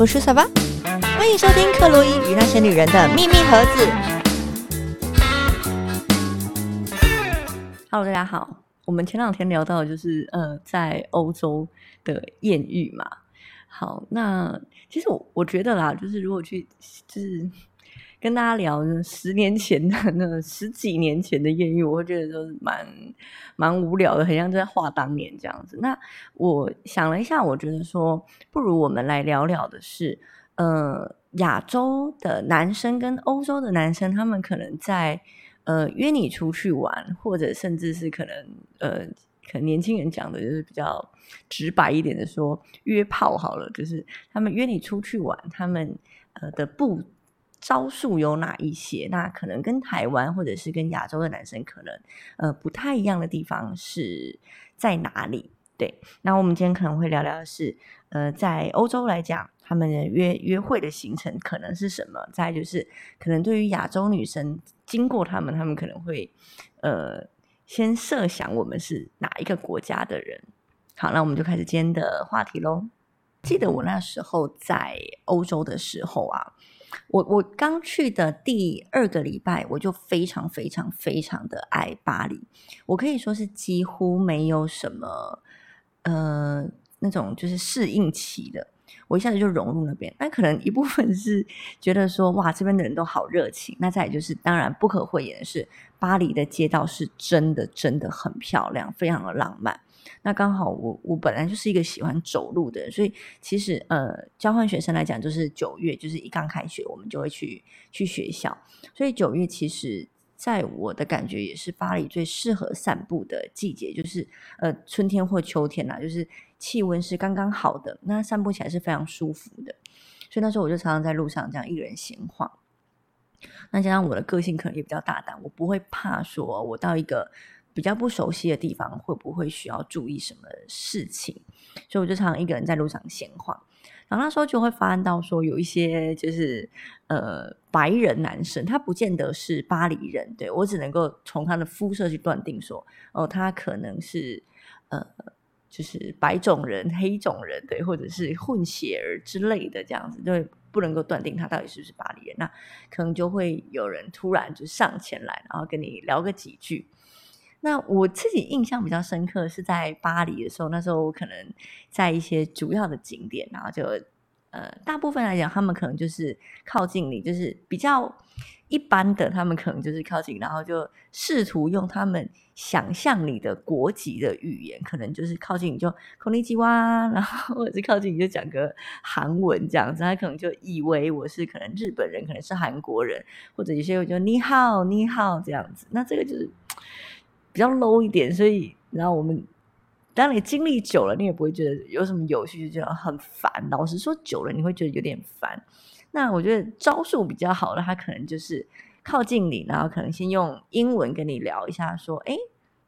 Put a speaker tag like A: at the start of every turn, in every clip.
A: 我是小巴，欢迎收听克洛伊与那些女人的秘密盒子。Hello，大家好。我们前两天聊到就是呃，在欧洲的艳遇嘛。好，那其实我我觉得啦，就是如果去就是跟大家聊十年前的那十几年前的艳遇，我会觉得都是蛮蛮无聊的，很像在画当年这样子。那我想了一下，我觉得说，不如我们来聊聊的是，呃，亚洲的男生跟欧洲的男生，他们可能在。呃，约你出去玩，或者甚至是可能，呃，可能年轻人讲的就是比较直白一点的说，约炮好了，就是他们约你出去玩，他们呃的不招数有哪一些？那可能跟台湾或者是跟亚洲的男生可能呃不太一样的地方是在哪里？对，那我们今天可能会聊聊的是，呃，在欧洲来讲，他们的约约会的行程可能是什么？再就是可能对于亚洲女生。经过他们，他们可能会呃先设想我们是哪一个国家的人。好，那我们就开始今天的话题喽。记得我那时候在欧洲的时候啊，我我刚去的第二个礼拜，我就非常非常非常的爱巴黎。我可以说是几乎没有什么呃那种就是适应期的。我一下子就融入那边，那可能一部分是觉得说，哇，这边的人都好热情。那再就是，当然不可讳言的是，巴黎的街道是真的真的很漂亮，非常的浪漫。那刚好我我本来就是一个喜欢走路的人，所以其实呃，交换学生来讲，就是九月，就是一刚开学，我们就会去去学校。所以九月其实在我的感觉也是巴黎最适合散步的季节，就是呃春天或秋天呐，就是。气温是刚刚好的，那散步起来是非常舒服的，所以那时候我就常常在路上这样一个人闲晃。那加上我的个性可能也比较大胆，我不会怕说我到一个比较不熟悉的地方会不会需要注意什么事情，所以我就常常一个人在路上闲晃。然后那时候就会发现到说有一些就是呃白人男生，他不见得是巴黎人，对我只能够从他的肤色去断定说，哦，他可能是呃。就是白种人、黑种人，对，或者是混血儿之类的这样子，就不能够断定他到底是不是巴黎人。那可能就会有人突然就上前来，然后跟你聊个几句。那我自己印象比较深刻是在巴黎的时候，那时候我可能在一些主要的景点，然后就呃，大部分来讲，他们可能就是靠近你，就是比较。一般的，他们可能就是靠近，然后就试图用他们想象你的国籍的语言，可能就是靠近你就孔尼基哇，然后或者是靠近你就讲个韩文这样子，他可能就以为我是可能日本人，可能是韩国人，或者有些人就你好你好这样子，那这个就是比较 low 一点，所以然后我们当你经历久了，你也不会觉得有什么有趣，就觉得很烦。老实说，久了你会觉得有点烦。那我觉得招数比较好的，他可能就是靠近你，然后可能先用英文跟你聊一下，说：“哎，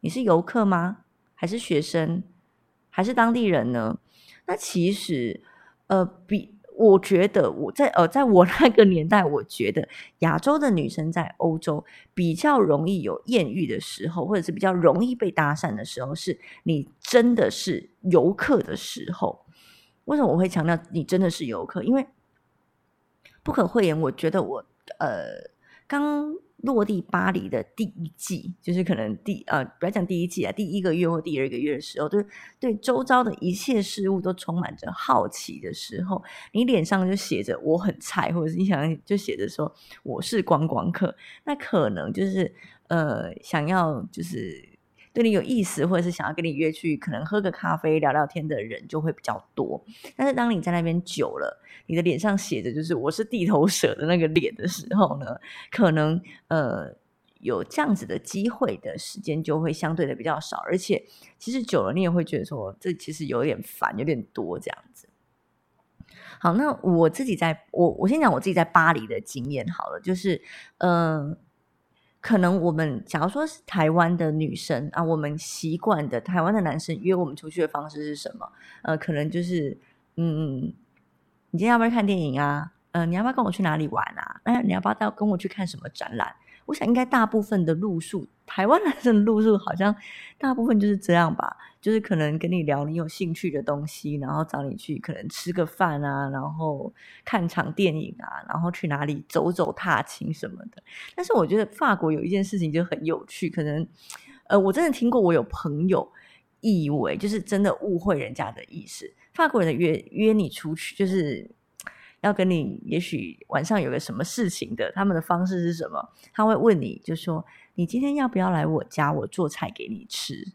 A: 你是游客吗？还是学生？还是当地人呢？”那其实，呃，比我觉得我在呃，在我那个年代，我觉得亚洲的女生在欧洲比较容易有艳遇的时候，或者是比较容易被搭讪的时候，是你真的是游客的时候。为什么我会强调你真的是游客？因为不可讳言，我觉得我呃刚落地巴黎的第一季，就是可能第呃不要讲第一季啊，第一个月或第二个月的时候，就是对周遭的一切事物都充满着好奇的时候，你脸上就写着我很菜，或者是你想就写着说我是观光客，那可能就是呃想要就是。对你有意思，或者是想要跟你约去，可能喝个咖啡聊聊天的人就会比较多。但是当你在那边久了，你的脸上写着就是我是地头蛇的那个脸的时候呢，可能呃有这样子的机会的时间就会相对的比较少。而且其实久了，你也会觉得说这其实有点烦，有点多这样子。好，那我自己在我我先讲我自己在巴黎的经验好了，就是嗯。可能我们假如说是台湾的女生啊，我们习惯的台湾的男生约我们出去的方式是什么？呃，可能就是嗯，你今天要不要看电影啊？呃，你要不要跟我去哪里玩啊？那你要不要到跟我去看什么展览？我想应该大部分的路数，台湾男生的路数好像大部分就是这样吧，就是可能跟你聊你有兴趣的东西，然后找你去可能吃个饭啊，然后看场电影啊，然后去哪里走走踏青什么的。但是我觉得法国有一件事情就很有趣，可能呃，我真的听过我有朋友以为就是真的误会人家的意思，法国人的约约你出去就是。要跟你，也许晚上有个什么事情的，他们的方式是什么？他会问你，就说你今天要不要来我家，我做菜给你吃？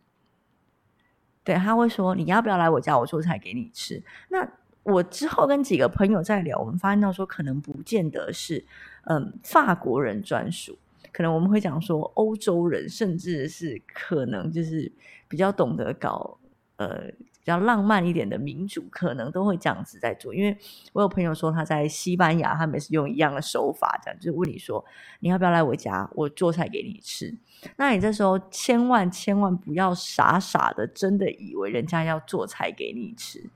A: 对，他会说你要不要来我家，我做菜给你吃？那我之后跟几个朋友在聊，我们发现到说，可能不见得是嗯法国人专属，可能我们会讲说欧洲人，甚至是可能就是比较懂得搞呃。比较浪漫一点的民主，可能都会这样子在做。因为我有朋友说他在西班牙，他们是用一样的手法，这样就是问你说你要不要来我家，我做菜给你吃。那你这时候千万千万不要傻傻的真的以为人家要做菜给你吃，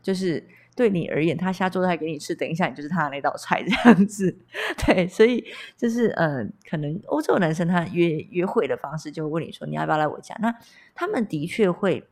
A: 就是对你而言，他瞎做菜给你吃，等一下你就是他的那道菜这样子。对，所以就是呃，可能欧洲男生他约约会的方式就问你说你要不要来我家，那他们的确会。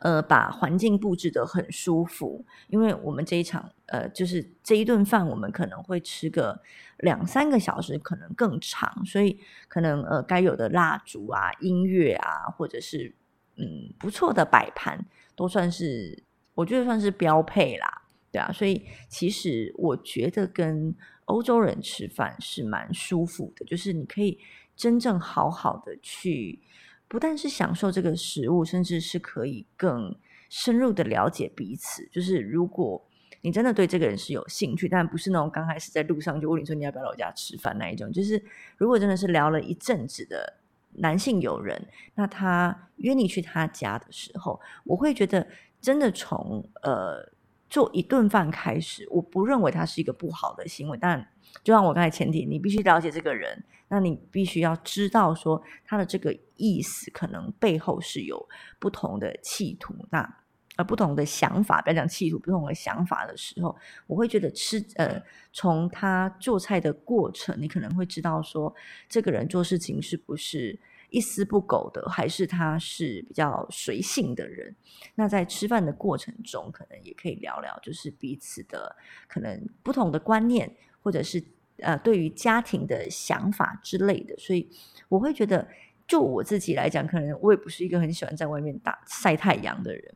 A: 呃，把环境布置的很舒服，因为我们这一场，呃，就是这一顿饭，我们可能会吃个两三个小时，可能更长，所以可能呃，该有的蜡烛啊、音乐啊，或者是嗯不错的摆盘，都算是我觉得算是标配啦，对啊，所以其实我觉得跟欧洲人吃饭是蛮舒服的，就是你可以真正好好的去。不但是享受这个食物，甚至是可以更深入的了解彼此。就是如果你真的对这个人是有兴趣，但不是那种刚开始在路上就问你说你要不要来我家吃饭那一种。就是如果真的是聊了一阵子的男性友人，那他约你去他家的时候，我会觉得真的从呃做一顿饭开始，我不认为他是一个不好的行为。但就像我刚才前提，你必须了解这个人。那你必须要知道说他的这个意思，可能背后是有不同的企图，那呃不同的想法，不要讲企图，不同的想法的时候，我会觉得吃呃从他做菜的过程，你可能会知道说这个人做事情是不是一丝不苟的，还是他是比较随性的人。那在吃饭的过程中，可能也可以聊聊，就是彼此的可能不同的观念，或者是。呃，对于家庭的想法之类的，所以我会觉得，就我自己来讲，可能我也不是一个很喜欢在外面打晒太阳的人，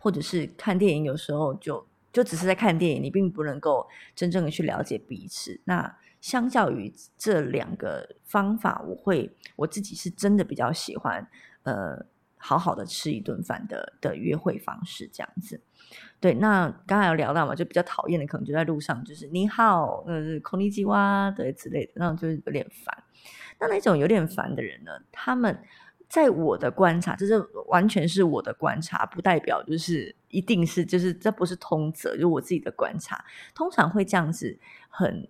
A: 或者是看电影，有时候就就只是在看电影，你并不能够真正的去了解彼此。那相较于这两个方法，我会我自己是真的比较喜欢，呃。好好的吃一顿饭的的约会方式这样子，对。那刚才有聊到嘛，就比较讨厌的，可能就在路上，就是你好，呃，空尼基哇，对之类的，那种就是有点烦。那那种有点烦的人呢，他们在我的观察，这是完全是我的观察，不代表就是一定是，就是这不是通则，就我自己的观察。通常会这样子很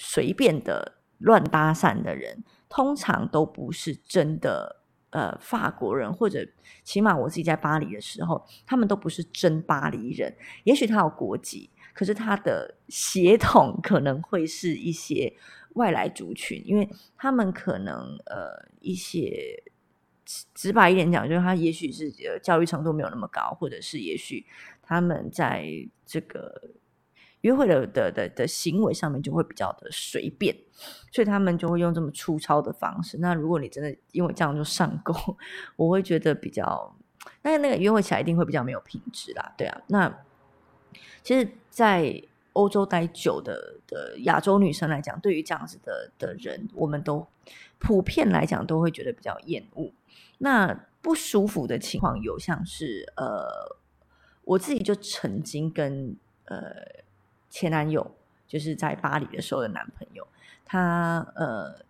A: 随便的乱搭讪的人，通常都不是真的。呃，法国人或者起码我自己在巴黎的时候，他们都不是真巴黎人。也许他有国籍，可是他的血统可能会是一些外来族群，因为他们可能呃一些直白一点讲，就是他也许是呃教育程度没有那么高，或者是也许他们在这个。约会的的的的行为上面就会比较的随便，所以他们就会用这么粗糙的方式。那如果你真的因为这样就上钩，我会觉得比较，那那个约会起来一定会比较没有品质啦。对啊，那其实，在欧洲待久的的亚洲女生来讲，对于这样子的的人，我们都普遍来讲都会觉得比较厌恶。那不舒服的情况有像是呃，我自己就曾经跟呃。前男友就是在巴黎的时候的男朋友，他呃，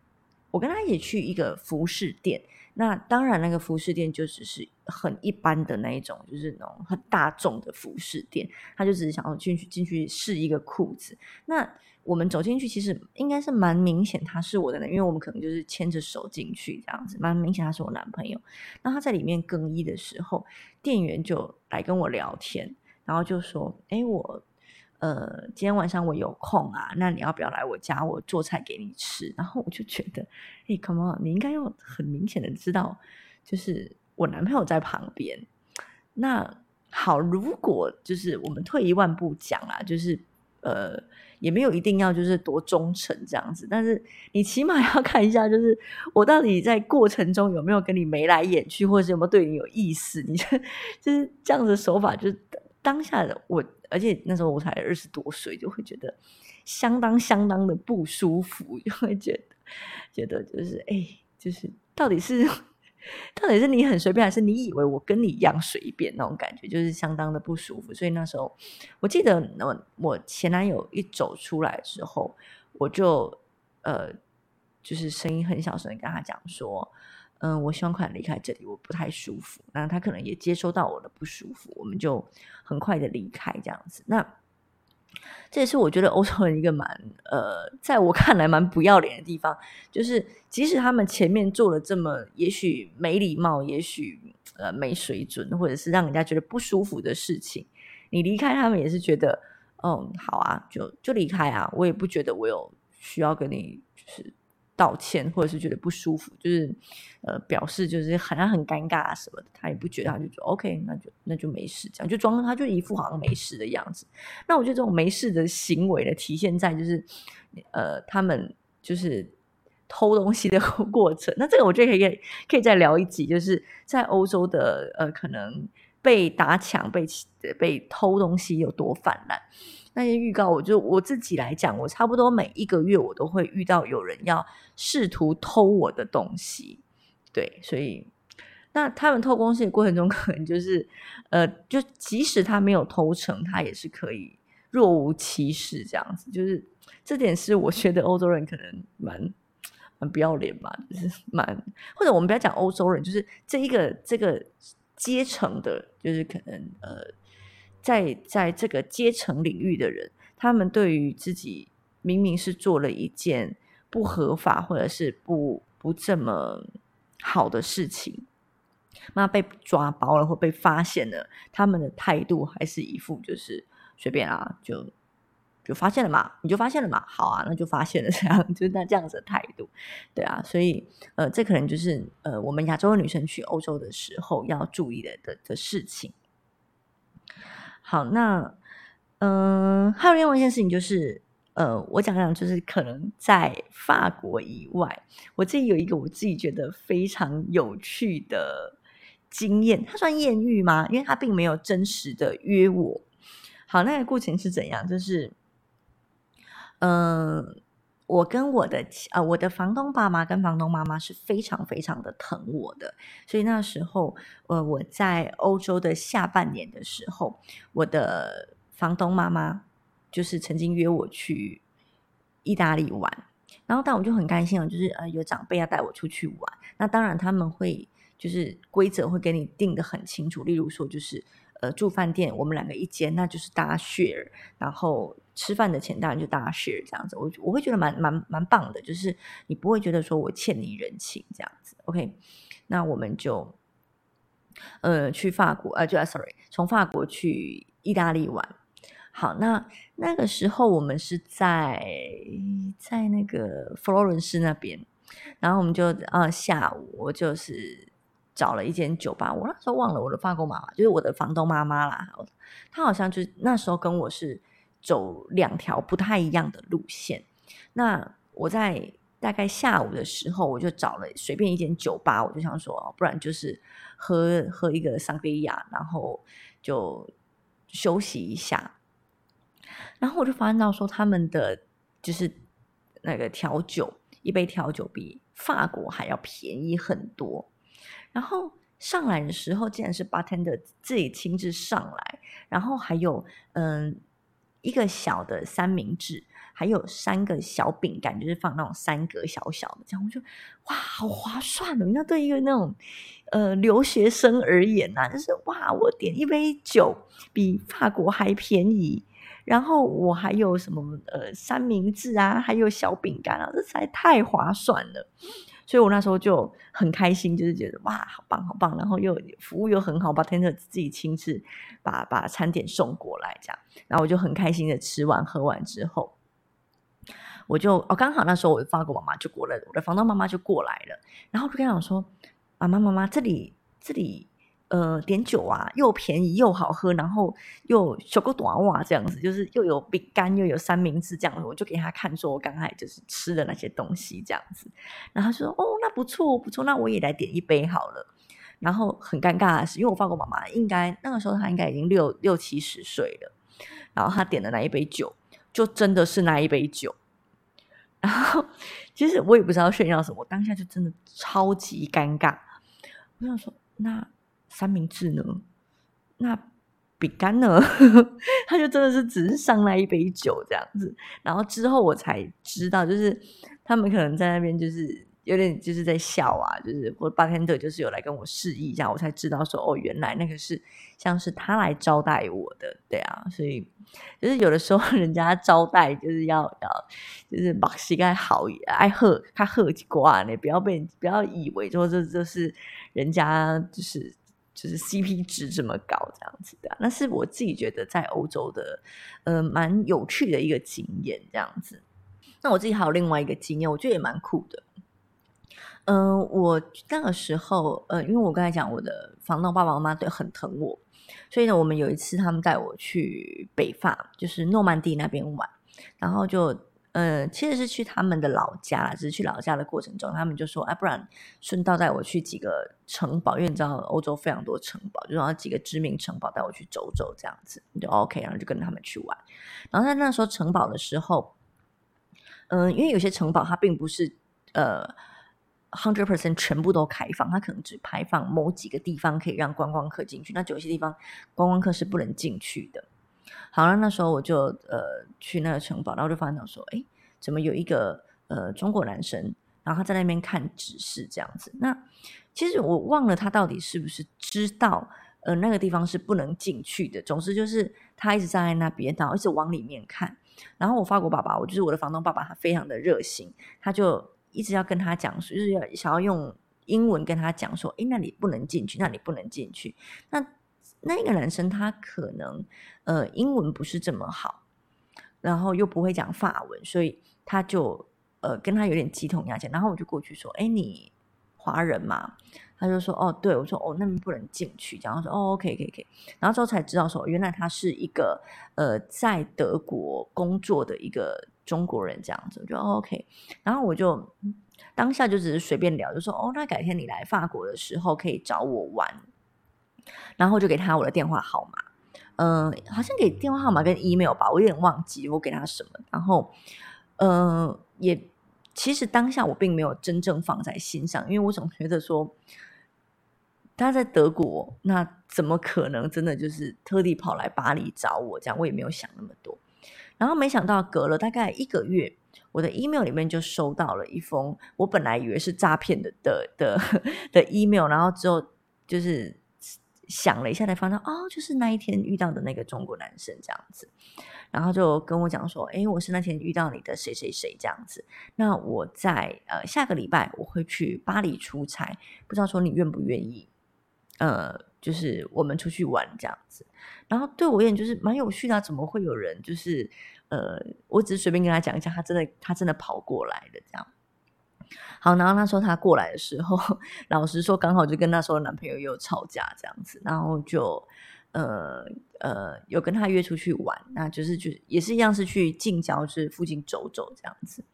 A: 我跟他也去一个服饰店，那当然那个服饰店就只是很一般的那一种，就是那种很大众的服饰店，他就只是想要进去进去试一个裤子。那我们走进去，其实应该是蛮明显他是我的，因为我们可能就是牵着手进去这样子，蛮明显他是我男朋友。那他在里面更衣的时候，店员就来跟我聊天，然后就说：“哎，我。”呃，今天晚上我有空啊，那你要不要来我家，我做菜给你吃？然后我就觉得，哎，Come on，你应该要很明显的知道，就是我男朋友在旁边。那好，如果就是我们退一万步讲啊，就是呃，也没有一定要就是多忠诚这样子，但是你起码要看一下，就是我到底在过程中有没有跟你眉来眼去，或者是有没有对你有意思？你就 就是这样子手法，就当下的我。而且那时候我才二十多岁，就会觉得相当相当的不舒服，就会觉得觉得就是哎，就是到底是到底是你很随便，还是你以为我跟你一样随便那种感觉，就是相当的不舒服。所以那时候我记得，我我前男友一走出来之后，我就呃，就是声音很小声跟他讲说。嗯，我希望快离开这里，我不太舒服。那他可能也接收到我的不舒服，我们就很快的离开这样子。那这也是我觉得欧洲人一个蛮呃，在我看来蛮不要脸的地方，就是即使他们前面做了这么也许没礼貌、也许呃没水准，或者是让人家觉得不舒服的事情，你离开他们也是觉得，嗯，好啊，就就离开啊，我也不觉得我有需要跟你就是。道歉，或者是觉得不舒服，就是呃，表示就是好像很尴尬什么的，他也不觉得，他就说 OK，那就那就没事，这样就装，他就一副好像没事的样子。那我觉得这种没事的行为呢，体现在就是呃，他们就是偷东西的 过程。那这个我觉得可以可以再聊一集，就是在欧洲的呃，可能被打抢、被被偷东西有多泛滥。那些预告，我就我自己来讲，我差不多每一个月我都会遇到有人要试图偷我的东西，对，所以那他们偷东西的过程中，可能就是呃，就即使他没有偷成，他也是可以若无其事这样子，就是这点是我觉得欧洲人可能蛮蛮不要脸吧，就是 蛮或者我们不要讲欧洲人，就是这一个这个阶层的，就是可能呃。在在这个阶层领域的人，他们对于自己明明是做了一件不合法或者是不不这么好的事情，那被抓包了或被发现了，他们的态度还是一副就是随便啊，就就发现了嘛，你就发现了嘛，好啊，那就发现了这样，就是那这样子的态度，对啊，所以呃，这可能就是呃，我们亚洲的女生去欧洲的时候要注意的的的事情。好，那嗯，还有另外一件事情就是，呃，我讲讲，就是可能在法国以外，我自己有一个我自己觉得非常有趣的经验，它算艳遇吗？因为他并没有真实的约我。好，那个过程是怎样？就是，嗯。我跟我的呃，我的房东爸妈跟房东妈妈是非常非常的疼我的，所以那时候，呃，我在欧洲的下半年的时候，我的房东妈妈就是曾经约我去意大利玩，然后但我就很开心哦，就是呃有长辈要带我出去玩，那当然他们会就是规则会给你定的很清楚，例如说就是。呃，住饭店我们两个一间，那就是大家 share，然后吃饭的钱当然就大家 share 这样子，我我会觉得蛮蛮蛮棒的，就是你不会觉得说我欠你人情这样子。OK，那我们就呃去法国，呃，就啊 sorry，从法国去意大利玩。好，那那个时候我们是在在那个佛罗伦斯那边，然后我们就啊下午我就是。找了一间酒吧，我那时候忘了我的法国妈妈，就是我的房东妈妈啦。她好像就那时候跟我是走两条不太一样的路线。那我在大概下午的时候，我就找了随便一间酒吧，我就想说，不然就是喝喝一个桑格利亚，然后就休息一下。然后我就发现到说，他们的就是那个调酒，一杯调酒比法国还要便宜很多。然后上来的时候，竟然是 bartender 自己亲自上来，然后还有嗯一个小的三明治，还有三个小饼干，就是放那种三格小小的，这样我就哇，好划算哦！那对一个那种呃留学生而言呐，就是哇，我点一杯酒比法国还便宜，然后我还有什么呃三明治啊，还有小饼干啊，这才太划算了。所以我那时候就很开心，就是觉得哇，好棒好棒，然后又服务又很好，把 tender 自己亲自把把餐点送过来，这样，然后我就很开心的吃完喝完之后，我就哦刚好那时候我的法国妈妈就过来，我的房东妈妈就过来了，然后就跟她讲说，妈妈妈妈这里这里。呃，点酒啊，又便宜又好喝，然后又小个短袜这样子，就是又有饼干又有三明治这样子，我就给他看，说我刚才就是吃的那些东西这样子，然后他说哦，那不错不错，那我也来点一杯好了。然后很尴尬的是，因为我法国妈妈应该那个时候她应该已经六六七十岁了，然后她点的那一杯酒就真的是那一杯酒，然后其实我也不知道炫耀什么，当下就真的超级尴尬，我想说那。三明治呢？那饼干呢？他就真的是只是上来一杯酒这样子，然后之后我才知道，就是他们可能在那边就是有点就是在笑啊，就是或八天的就是有来跟我示意一下，我才知道说哦，原来那个是像是他来招待我的，对啊，所以就是有的时候人家招待就是要 要就是把膝盖好爱喝他喝几罐呢，不要被不要以为说这这是人家就是。就是 CP 值这么高，这样子的，那是我自己觉得在欧洲的，呃，蛮有趣的一个经验，这样子。那我自己还有另外一个经验，我觉得也蛮酷的。嗯，我那个时候，呃，因为我刚才讲我的房东爸爸妈妈对很疼我，所以呢，我们有一次他们带我去北法，就是诺曼底那边玩，然后就。呃，其实是去他们的老家，只是去老家的过程中，他们就说：“啊，不然顺道带我去几个城堡，因为你知道欧洲非常多城堡，就让几个知名城堡带我去走走，这样子你就 OK。”然后就跟他们去玩。然后在那时候城堡的时候，嗯，因为有些城堡它并不是呃 hundred percent 全部都开放，它可能只开放某几个地方可以让观光客进去，那有些地方观光客是不能进去的。好了，那时候我就呃去那个城堡，然后就发现说，哎，怎么有一个呃中国男生，然后他在那边看指示这样子。那其实我忘了他到底是不是知道呃那个地方是不能进去的。总之就是他一直站在那边，然后一直往里面看。然后我法国爸爸，我就是我的房东爸爸，他非常的热心，他就一直要跟他讲，就是要想要用英文跟他讲说，哎，那里不能进去，那里不能进去。那那个男生他可能呃英文不是这么好，然后又不会讲法文，所以他就呃跟他有点鸡同鸭讲。然后我就过去说：“哎，你华人嘛？”他就说：“哦，对。”我说：“哦，那边不能进去。”然后说：“哦，OK，可以，可以。”然后之后才知道说，原来他是一个呃在德国工作的一个中国人这样子。我就 OK。然后我就当下就只是随便聊，就说：“哦，那改天你来法国的时候可以找我玩。”然后就给他我的电话号码，嗯，好像给电话号码跟 email 吧，我有点忘记我给他什么。然后，嗯，也其实当下我并没有真正放在心上，因为我总觉得说他在德国，那怎么可能真的就是特地跑来巴黎找我？这样我也没有想那么多。然后没想到隔了大概一个月，我的 email 里面就收到了一封我本来以为是诈骗的的的 的 email，然后之后就是。想了一下，才发现哦，就是那一天遇到的那个中国男生这样子，然后就跟我讲说，哎，我是那天遇到你的谁谁谁这样子。那我在呃下个礼拜我会去巴黎出差，不知道说你愿不愿意？呃，就是我们出去玩这样子。然后对我而言就是蛮有趣的，怎么会有人就是呃，我只是随便跟他讲一下，他真的他真的跑过来的这样。好，然后他说他过来的时候，老实说，刚好就跟那时候男朋友有吵架这样子，然后就呃呃有跟他约出去玩，那就是就也是一样是去近郊是附近走走这样子，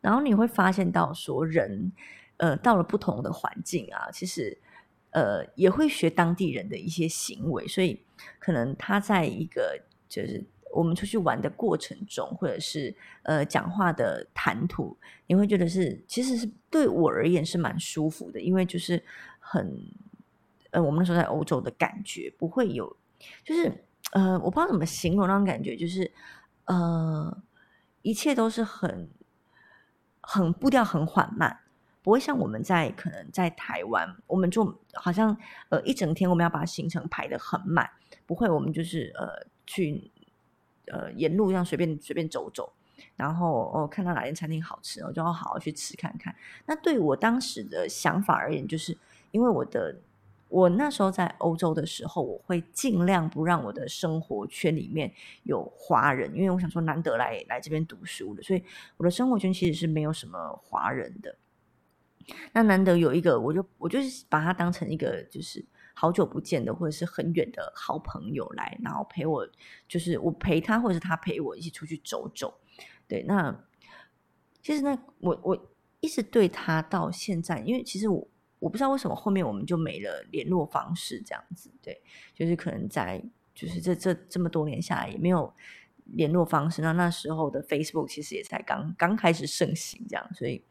A: 然后你会发现到说人呃到了不同的环境啊，其实呃也会学当地人的一些行为，所以可能他在一个就是。我们出去玩的过程中，或者是呃讲话的谈吐，你会觉得是其实是对我而言是蛮舒服的，因为就是很呃我们那时候在欧洲的感觉不会有，就是呃我不知道怎么形容那种感觉，就是呃一切都是很很步调很缓慢，不会像我们在可能在台湾，我们就好像呃一整天我们要把行程排的很满，不会，我们就是呃去。呃，沿路这样随便随便走走，然后哦看到哪间餐厅好吃，我就要好好去吃看看。那对我当时的想法而言，就是因为我的我那时候在欧洲的时候，我会尽量不让我的生活圈里面有华人，因为我想说难得来来这边读书的，所以我的生活圈其实是没有什么华人的。那难得有一个，我就我就是把它当成一个就是好久不见的或者是很远的好朋友来，然后陪我，就是我陪他或者是他陪我一起出去走走。对，那其实呢，我我一直对他到现在，因为其实我我不知道为什么后面我们就没了联络方式，这样子。对，就是可能在就是这这这么多年下来也没有联络方式。那那时候的 Facebook 其实也才刚刚开始盛行，这样，所以。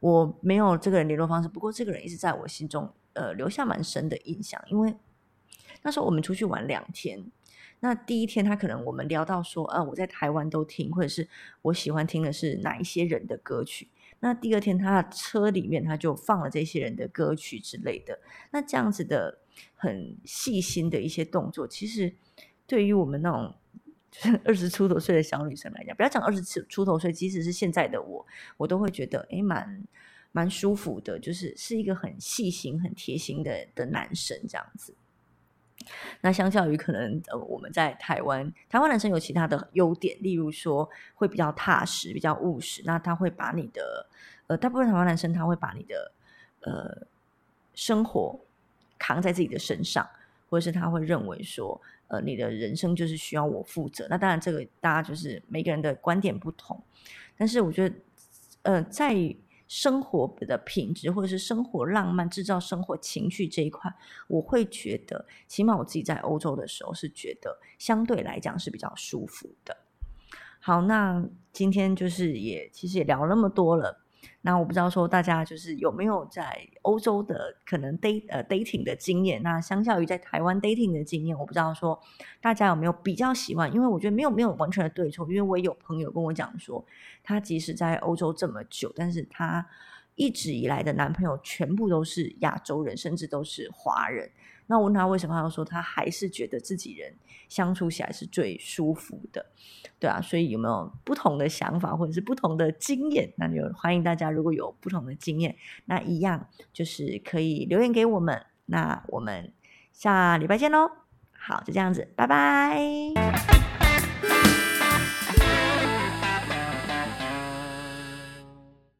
A: 我没有这个人联络方式，不过这个人一直在我心中，呃，留下蛮深的印象。因为那时候我们出去玩两天，那第一天他可能我们聊到说，呃，我在台湾都听，或者是我喜欢听的是哪一些人的歌曲。那第二天他的车里面他就放了这些人的歌曲之类的。那这样子的很细心的一些动作，其实对于我们那种。二十出头岁的小女生来讲，不要讲二十出出头岁，即使是现在的我，我都会觉得诶蛮蛮舒服的，就是是一个很细心、很贴心的的男生这样子。那相较于可能呃我们在台湾，台湾男生有其他的优点，例如说会比较踏实、比较务实。那他会把你的呃大部分台湾男生他会把你的呃生活扛在自己的身上，或者是他会认为说。呃，你的人生就是需要我负责。那当然，这个大家就是每个人的观点不同。但是我觉得，呃，在生活的品质或者是生活浪漫、制造生活情趣这一块，我会觉得，起码我自己在欧洲的时候是觉得相对来讲是比较舒服的。好，那今天就是也其实也聊那么多了。那我不知道说大家就是有没有在欧洲的可能 date 呃 dating 的经验？那相较于在台湾 dating 的经验，我不知道说大家有没有比较喜欢？因为我觉得没有没有完全的对错，因为我有朋友跟我讲说，他即使在欧洲这么久，但是他一直以来的男朋友全部都是亚洲人，甚至都是华人。那我问他为什么，他说他还是觉得自己人相处起来是最舒服的，对啊，所以有没有不同的想法或者是不同的经验？那就欢迎大家如果有不同的经验，那一样就是可以留言给我们。那我们下礼拜见喽！好，就这样子，拜拜。